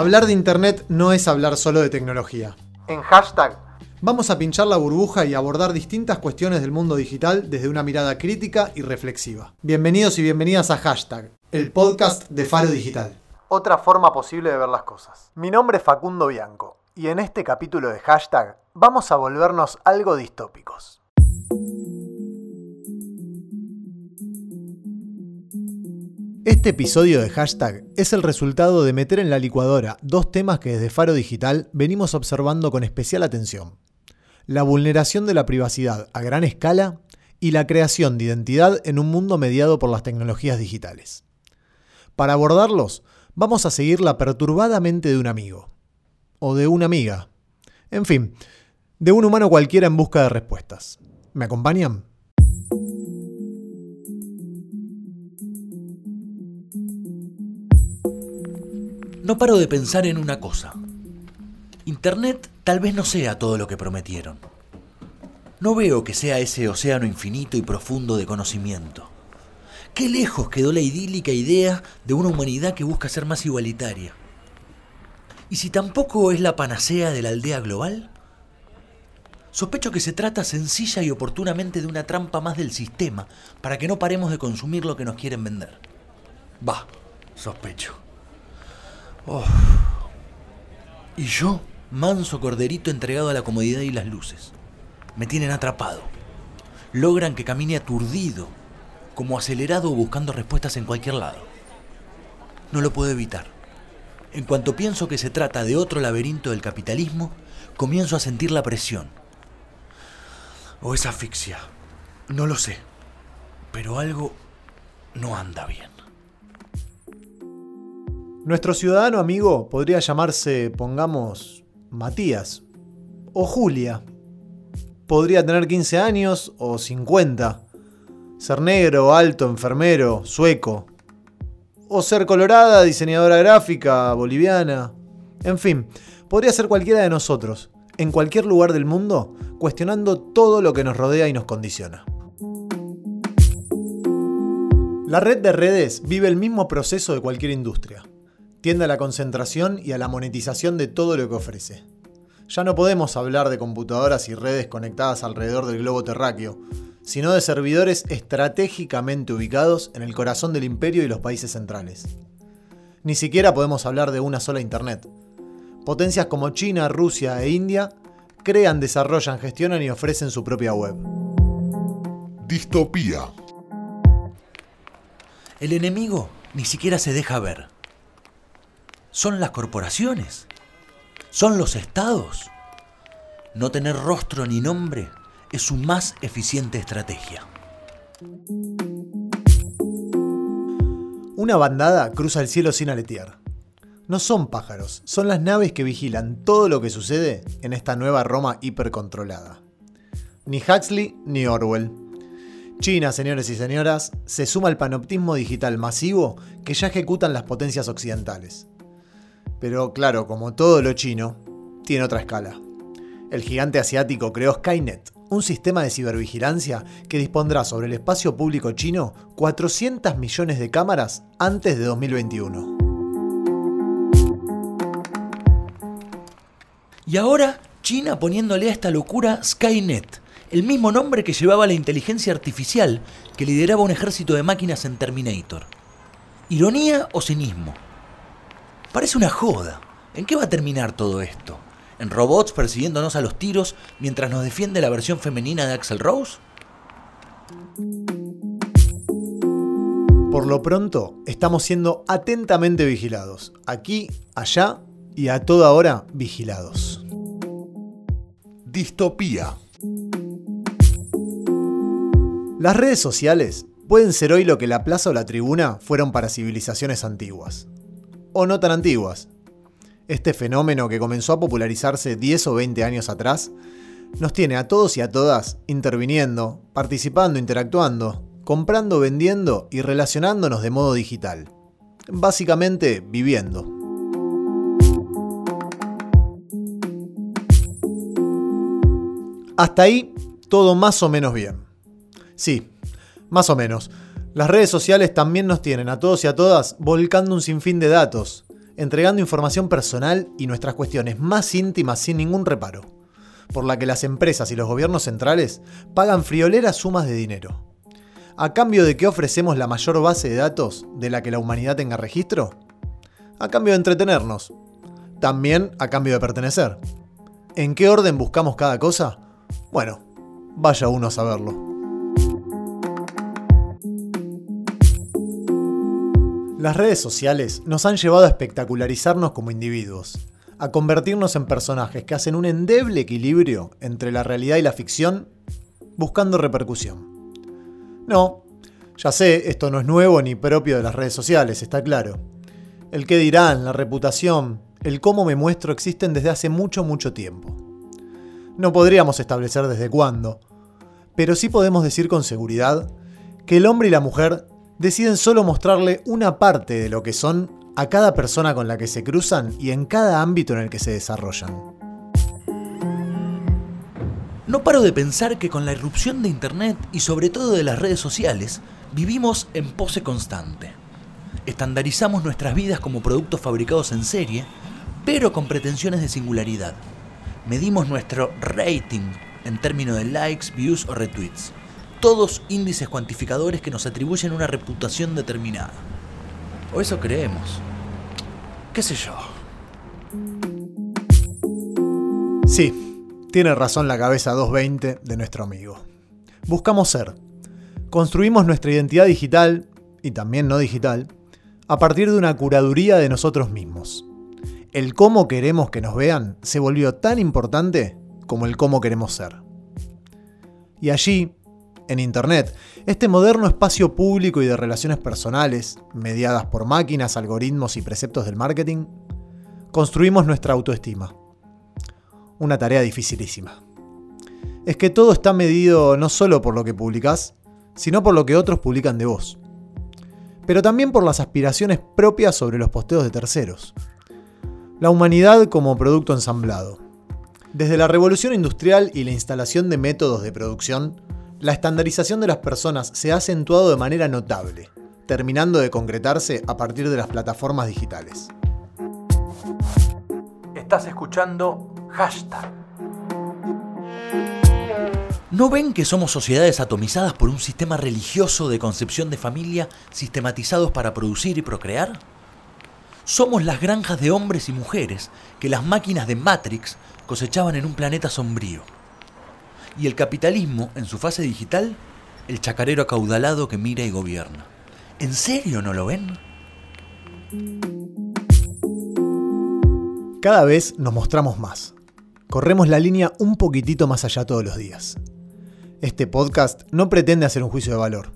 Hablar de Internet no es hablar solo de tecnología. En hashtag vamos a pinchar la burbuja y abordar distintas cuestiones del mundo digital desde una mirada crítica y reflexiva. Bienvenidos y bienvenidas a Hashtag, el podcast de Faro Digital. Otra forma posible de ver las cosas. Mi nombre es Facundo Bianco y en este capítulo de Hashtag vamos a volvernos algo distópicos. Este episodio de hashtag es el resultado de meter en la licuadora dos temas que desde Faro Digital venimos observando con especial atención. La vulneración de la privacidad a gran escala y la creación de identidad en un mundo mediado por las tecnologías digitales. Para abordarlos, vamos a seguir la perturbadamente de un amigo. O de una amiga. En fin, de un humano cualquiera en busca de respuestas. ¿Me acompañan? No paro de pensar en una cosa. Internet tal vez no sea todo lo que prometieron. No veo que sea ese océano infinito y profundo de conocimiento. Qué lejos quedó la idílica idea de una humanidad que busca ser más igualitaria. ¿Y si tampoco es la panacea de la aldea global? Sospecho que se trata sencilla y oportunamente de una trampa más del sistema para que no paremos de consumir lo que nos quieren vender. Va, sospecho. Y yo, manso corderito entregado a la comodidad y las luces. Me tienen atrapado. Logran que camine aturdido, como acelerado buscando respuestas en cualquier lado. No lo puedo evitar. En cuanto pienso que se trata de otro laberinto del capitalismo, comienzo a sentir la presión. O es asfixia. No lo sé. Pero algo no anda bien. Nuestro ciudadano amigo podría llamarse, pongamos, Matías o Julia. Podría tener 15 años o 50. Ser negro, alto, enfermero, sueco. O ser colorada, diseñadora gráfica, boliviana. En fin, podría ser cualquiera de nosotros, en cualquier lugar del mundo, cuestionando todo lo que nos rodea y nos condiciona. La red de redes vive el mismo proceso de cualquier industria tiende a la concentración y a la monetización de todo lo que ofrece. Ya no podemos hablar de computadoras y redes conectadas alrededor del globo terráqueo, sino de servidores estratégicamente ubicados en el corazón del imperio y los países centrales. Ni siquiera podemos hablar de una sola Internet. Potencias como China, Rusia e India crean, desarrollan, gestionan y ofrecen su propia web. Distopía. El enemigo ni siquiera se deja ver son las corporaciones, son los estados. No tener rostro ni nombre es su más eficiente estrategia. Una bandada cruza el cielo sin aletear. No son pájaros, son las naves que vigilan todo lo que sucede en esta nueva Roma hipercontrolada. Ni Huxley ni Orwell. China, señores y señoras, se suma al panoptismo digital masivo que ya ejecutan las potencias occidentales. Pero claro, como todo lo chino, tiene otra escala. El gigante asiático creó Skynet, un sistema de cibervigilancia que dispondrá sobre el espacio público chino 400 millones de cámaras antes de 2021. Y ahora China poniéndole a esta locura Skynet, el mismo nombre que llevaba la inteligencia artificial que lideraba un ejército de máquinas en Terminator. ¿Ironía o cinismo? Parece una joda. ¿En qué va a terminar todo esto? ¿En robots persiguiéndonos a los tiros mientras nos defiende la versión femenina de Axel Rose? Por lo pronto, estamos siendo atentamente vigilados. Aquí, allá y a toda hora vigilados. Distopía. Las redes sociales pueden ser hoy lo que la plaza o la tribuna fueron para civilizaciones antiguas o no tan antiguas. Este fenómeno que comenzó a popularizarse 10 o 20 años atrás, nos tiene a todos y a todas interviniendo, participando, interactuando, comprando, vendiendo y relacionándonos de modo digital. Básicamente viviendo. Hasta ahí, todo más o menos bien. Sí, más o menos. Las redes sociales también nos tienen a todos y a todas volcando un sinfín de datos, entregando información personal y nuestras cuestiones más íntimas sin ningún reparo, por la que las empresas y los gobiernos centrales pagan frioleras sumas de dinero. ¿A cambio de que ofrecemos la mayor base de datos de la que la humanidad tenga registro? A cambio de entretenernos. También a cambio de pertenecer. ¿En qué orden buscamos cada cosa? Bueno, vaya uno a saberlo. Las redes sociales nos han llevado a espectacularizarnos como individuos, a convertirnos en personajes que hacen un endeble equilibrio entre la realidad y la ficción, buscando repercusión. No, ya sé, esto no es nuevo ni propio de las redes sociales, está claro. El qué dirán, la reputación, el cómo me muestro existen desde hace mucho, mucho tiempo. No podríamos establecer desde cuándo, pero sí podemos decir con seguridad que el hombre y la mujer deciden solo mostrarle una parte de lo que son a cada persona con la que se cruzan y en cada ámbito en el que se desarrollan. No paro de pensar que con la irrupción de Internet y sobre todo de las redes sociales, vivimos en pose constante. Estandarizamos nuestras vidas como productos fabricados en serie, pero con pretensiones de singularidad. Medimos nuestro rating en términos de likes, views o retweets todos índices cuantificadores que nos atribuyen una reputación determinada. O eso creemos. ¿Qué sé yo? Sí, tiene razón la cabeza 220 de nuestro amigo. Buscamos ser. Construimos nuestra identidad digital, y también no digital, a partir de una curaduría de nosotros mismos. El cómo queremos que nos vean se volvió tan importante como el cómo queremos ser. Y allí, en Internet, este moderno espacio público y de relaciones personales, mediadas por máquinas, algoritmos y preceptos del marketing, construimos nuestra autoestima. Una tarea dificilísima. Es que todo está medido no solo por lo que publicás, sino por lo que otros publican de vos. Pero también por las aspiraciones propias sobre los posteos de terceros. La humanidad como producto ensamblado. Desde la revolución industrial y la instalación de métodos de producción, la estandarización de las personas se ha acentuado de manera notable, terminando de concretarse a partir de las plataformas digitales. Estás escuchando hashtag. ¿No ven que somos sociedades atomizadas por un sistema religioso de concepción de familia sistematizados para producir y procrear? Somos las granjas de hombres y mujeres que las máquinas de Matrix cosechaban en un planeta sombrío y el capitalismo, en su fase digital, el chacarero acaudalado que mira y gobierna. ¿En serio no lo ven? Cada vez nos mostramos más. Corremos la línea un poquitito más allá todos los días. Este podcast no pretende hacer un juicio de valor.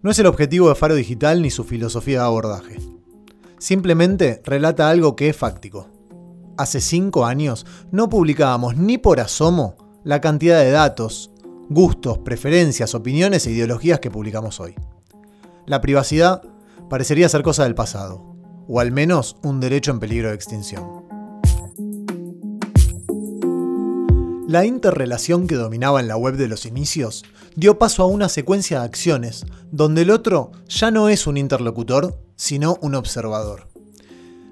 No es el objetivo de Faro Digital ni su filosofía de abordaje. Simplemente relata algo que es fáctico. Hace cinco años no publicábamos ni por asomo la cantidad de datos, gustos, preferencias, opiniones e ideologías que publicamos hoy. La privacidad parecería ser cosa del pasado, o al menos un derecho en peligro de extinción. La interrelación que dominaba en la web de los inicios dio paso a una secuencia de acciones donde el otro ya no es un interlocutor, sino un observador.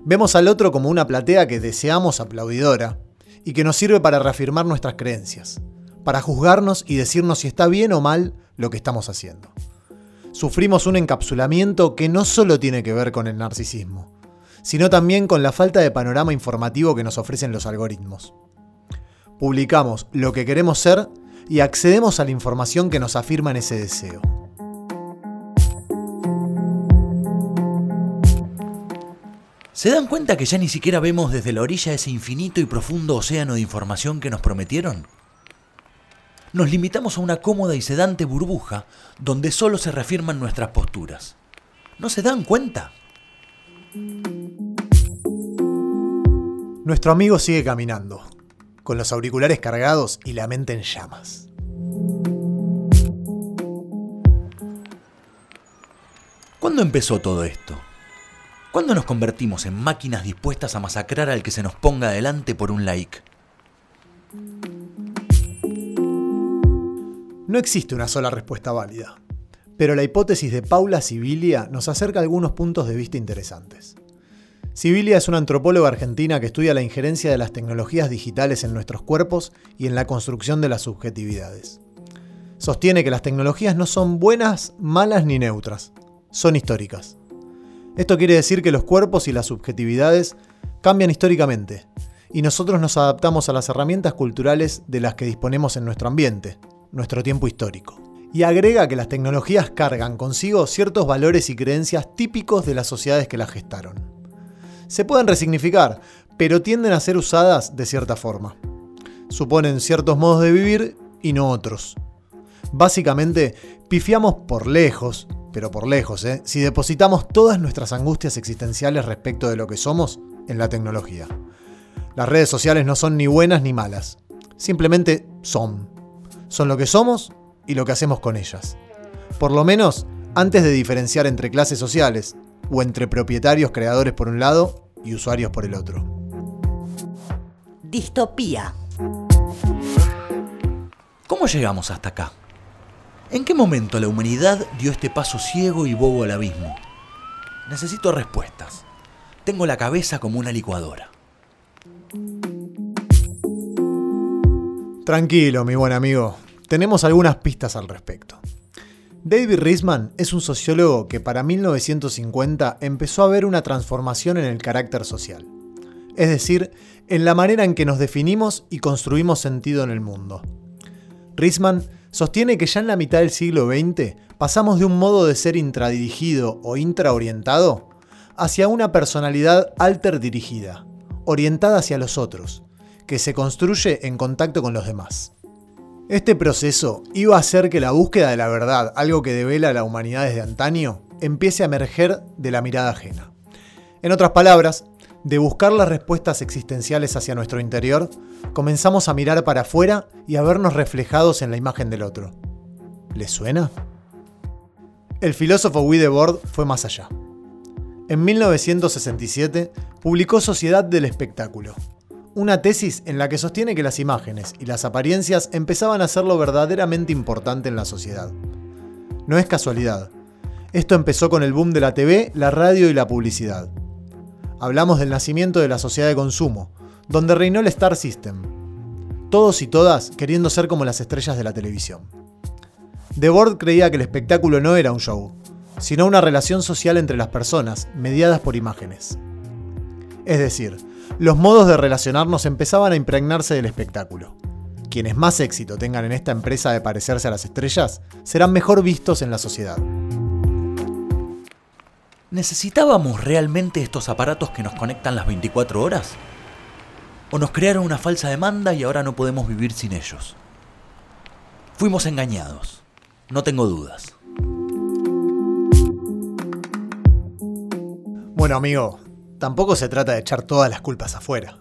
Vemos al otro como una platea que deseamos aplaudidora, y que nos sirve para reafirmar nuestras creencias, para juzgarnos y decirnos si está bien o mal lo que estamos haciendo. Sufrimos un encapsulamiento que no solo tiene que ver con el narcisismo, sino también con la falta de panorama informativo que nos ofrecen los algoritmos. Publicamos lo que queremos ser y accedemos a la información que nos afirma en ese deseo. ¿Se dan cuenta que ya ni siquiera vemos desde la orilla ese infinito y profundo océano de información que nos prometieron? Nos limitamos a una cómoda y sedante burbuja donde solo se reafirman nuestras posturas. ¿No se dan cuenta? Nuestro amigo sigue caminando, con los auriculares cargados y la mente en llamas. ¿Cuándo empezó todo esto? ¿Cuándo nos convertimos en máquinas dispuestas a masacrar al que se nos ponga adelante por un like? No existe una sola respuesta válida, pero la hipótesis de Paula Sibilia nos acerca algunos puntos de vista interesantes. Sibilia es una antropóloga argentina que estudia la injerencia de las tecnologías digitales en nuestros cuerpos y en la construcción de las subjetividades. Sostiene que las tecnologías no son buenas, malas ni neutras, son históricas. Esto quiere decir que los cuerpos y las subjetividades cambian históricamente, y nosotros nos adaptamos a las herramientas culturales de las que disponemos en nuestro ambiente, nuestro tiempo histórico. Y agrega que las tecnologías cargan consigo ciertos valores y creencias típicos de las sociedades que las gestaron. Se pueden resignificar, pero tienden a ser usadas de cierta forma. Suponen ciertos modos de vivir y no otros. Básicamente, pifiamos por lejos, pero por lejos, ¿eh? si depositamos todas nuestras angustias existenciales respecto de lo que somos en la tecnología. Las redes sociales no son ni buenas ni malas, simplemente son. Son lo que somos y lo que hacemos con ellas. Por lo menos antes de diferenciar entre clases sociales o entre propietarios creadores por un lado y usuarios por el otro. Distopía. ¿Cómo llegamos hasta acá? ¿En qué momento la humanidad dio este paso ciego y bobo al abismo? Necesito respuestas. Tengo la cabeza como una licuadora. Tranquilo, mi buen amigo. Tenemos algunas pistas al respecto. David Risman es un sociólogo que para 1950 empezó a ver una transformación en el carácter social. Es decir, en la manera en que nos definimos y construimos sentido en el mundo. Risman sostiene que ya en la mitad del siglo XX pasamos de un modo de ser intradirigido o intraorientado hacia una personalidad alter dirigida, orientada hacia los otros, que se construye en contacto con los demás. Este proceso iba a hacer que la búsqueda de la verdad, algo que devela la humanidad desde antaño, empiece a emerger de la mirada ajena. En otras palabras, de buscar las respuestas existenciales hacia nuestro interior, comenzamos a mirar para afuera y a vernos reflejados en la imagen del otro. ¿Les suena? El filósofo Widebord fue más allá. En 1967 publicó Sociedad del Espectáculo, una tesis en la que sostiene que las imágenes y las apariencias empezaban a ser lo verdaderamente importante en la sociedad. No es casualidad. Esto empezó con el boom de la TV, la radio y la publicidad. Hablamos del nacimiento de la sociedad de consumo, donde reinó el Star System. Todos y todas queriendo ser como las estrellas de la televisión. Debord creía que el espectáculo no era un show, sino una relación social entre las personas, mediadas por imágenes. Es decir, los modos de relacionarnos empezaban a impregnarse del espectáculo. Quienes más éxito tengan en esta empresa de parecerse a las estrellas serán mejor vistos en la sociedad. ¿Necesitábamos realmente estos aparatos que nos conectan las 24 horas? ¿O nos crearon una falsa demanda y ahora no podemos vivir sin ellos? Fuimos engañados, no tengo dudas. Bueno amigo, tampoco se trata de echar todas las culpas afuera.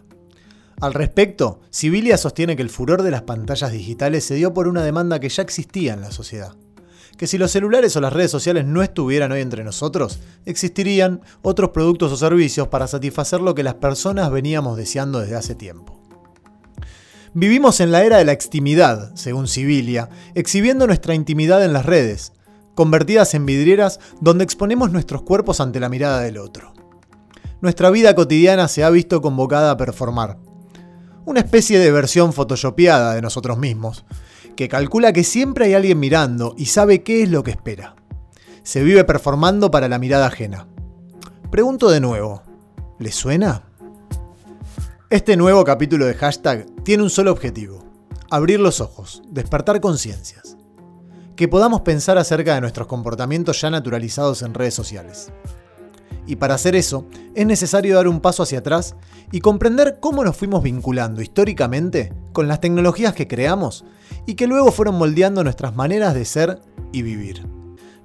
Al respecto, Sibilia sostiene que el furor de las pantallas digitales se dio por una demanda que ya existía en la sociedad que si los celulares o las redes sociales no estuvieran hoy entre nosotros, existirían otros productos o servicios para satisfacer lo que las personas veníamos deseando desde hace tiempo. Vivimos en la era de la extimidad, según Sibilia, exhibiendo nuestra intimidad en las redes, convertidas en vidrieras donde exponemos nuestros cuerpos ante la mirada del otro. Nuestra vida cotidiana se ha visto convocada a performar. Una especie de versión photoshopeada de nosotros mismos, que calcula que siempre hay alguien mirando y sabe qué es lo que espera. Se vive performando para la mirada ajena. Pregunto de nuevo, ¿le suena? Este nuevo capítulo de hashtag tiene un solo objetivo, abrir los ojos, despertar conciencias. Que podamos pensar acerca de nuestros comportamientos ya naturalizados en redes sociales. Y para hacer eso, es necesario dar un paso hacia atrás y comprender cómo nos fuimos vinculando históricamente con las tecnologías que creamos y que luego fueron moldeando nuestras maneras de ser y vivir.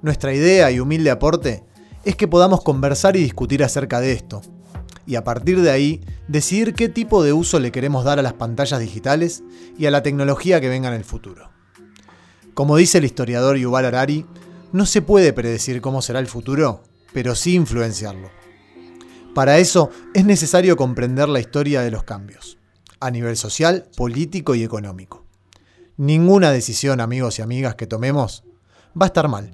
Nuestra idea y humilde aporte es que podamos conversar y discutir acerca de esto, y a partir de ahí decidir qué tipo de uso le queremos dar a las pantallas digitales y a la tecnología que venga en el futuro. Como dice el historiador Yuval Harari, no se puede predecir cómo será el futuro, pero sí influenciarlo. Para eso es necesario comprender la historia de los cambios, a nivel social, político y económico. Ninguna decisión, amigos y amigas, que tomemos va a estar mal,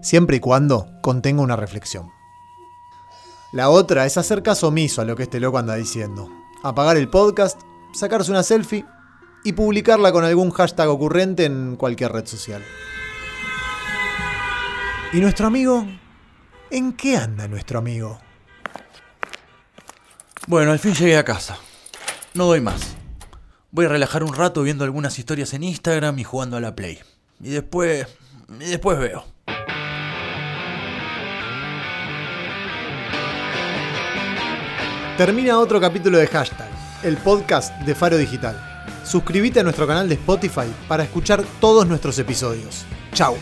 siempre y cuando contenga una reflexión. La otra es hacer caso omiso a lo que este loco anda diciendo. Apagar el podcast, sacarse una selfie y publicarla con algún hashtag ocurrente en cualquier red social. ¿Y nuestro amigo? ¿En qué anda nuestro amigo? Bueno, al fin llegué a casa. No doy más. Voy a relajar un rato viendo algunas historias en Instagram y jugando a la Play. Y después... Y después veo. Termina otro capítulo de Hashtag, el podcast de Faro Digital. Suscríbete a nuestro canal de Spotify para escuchar todos nuestros episodios. Chao.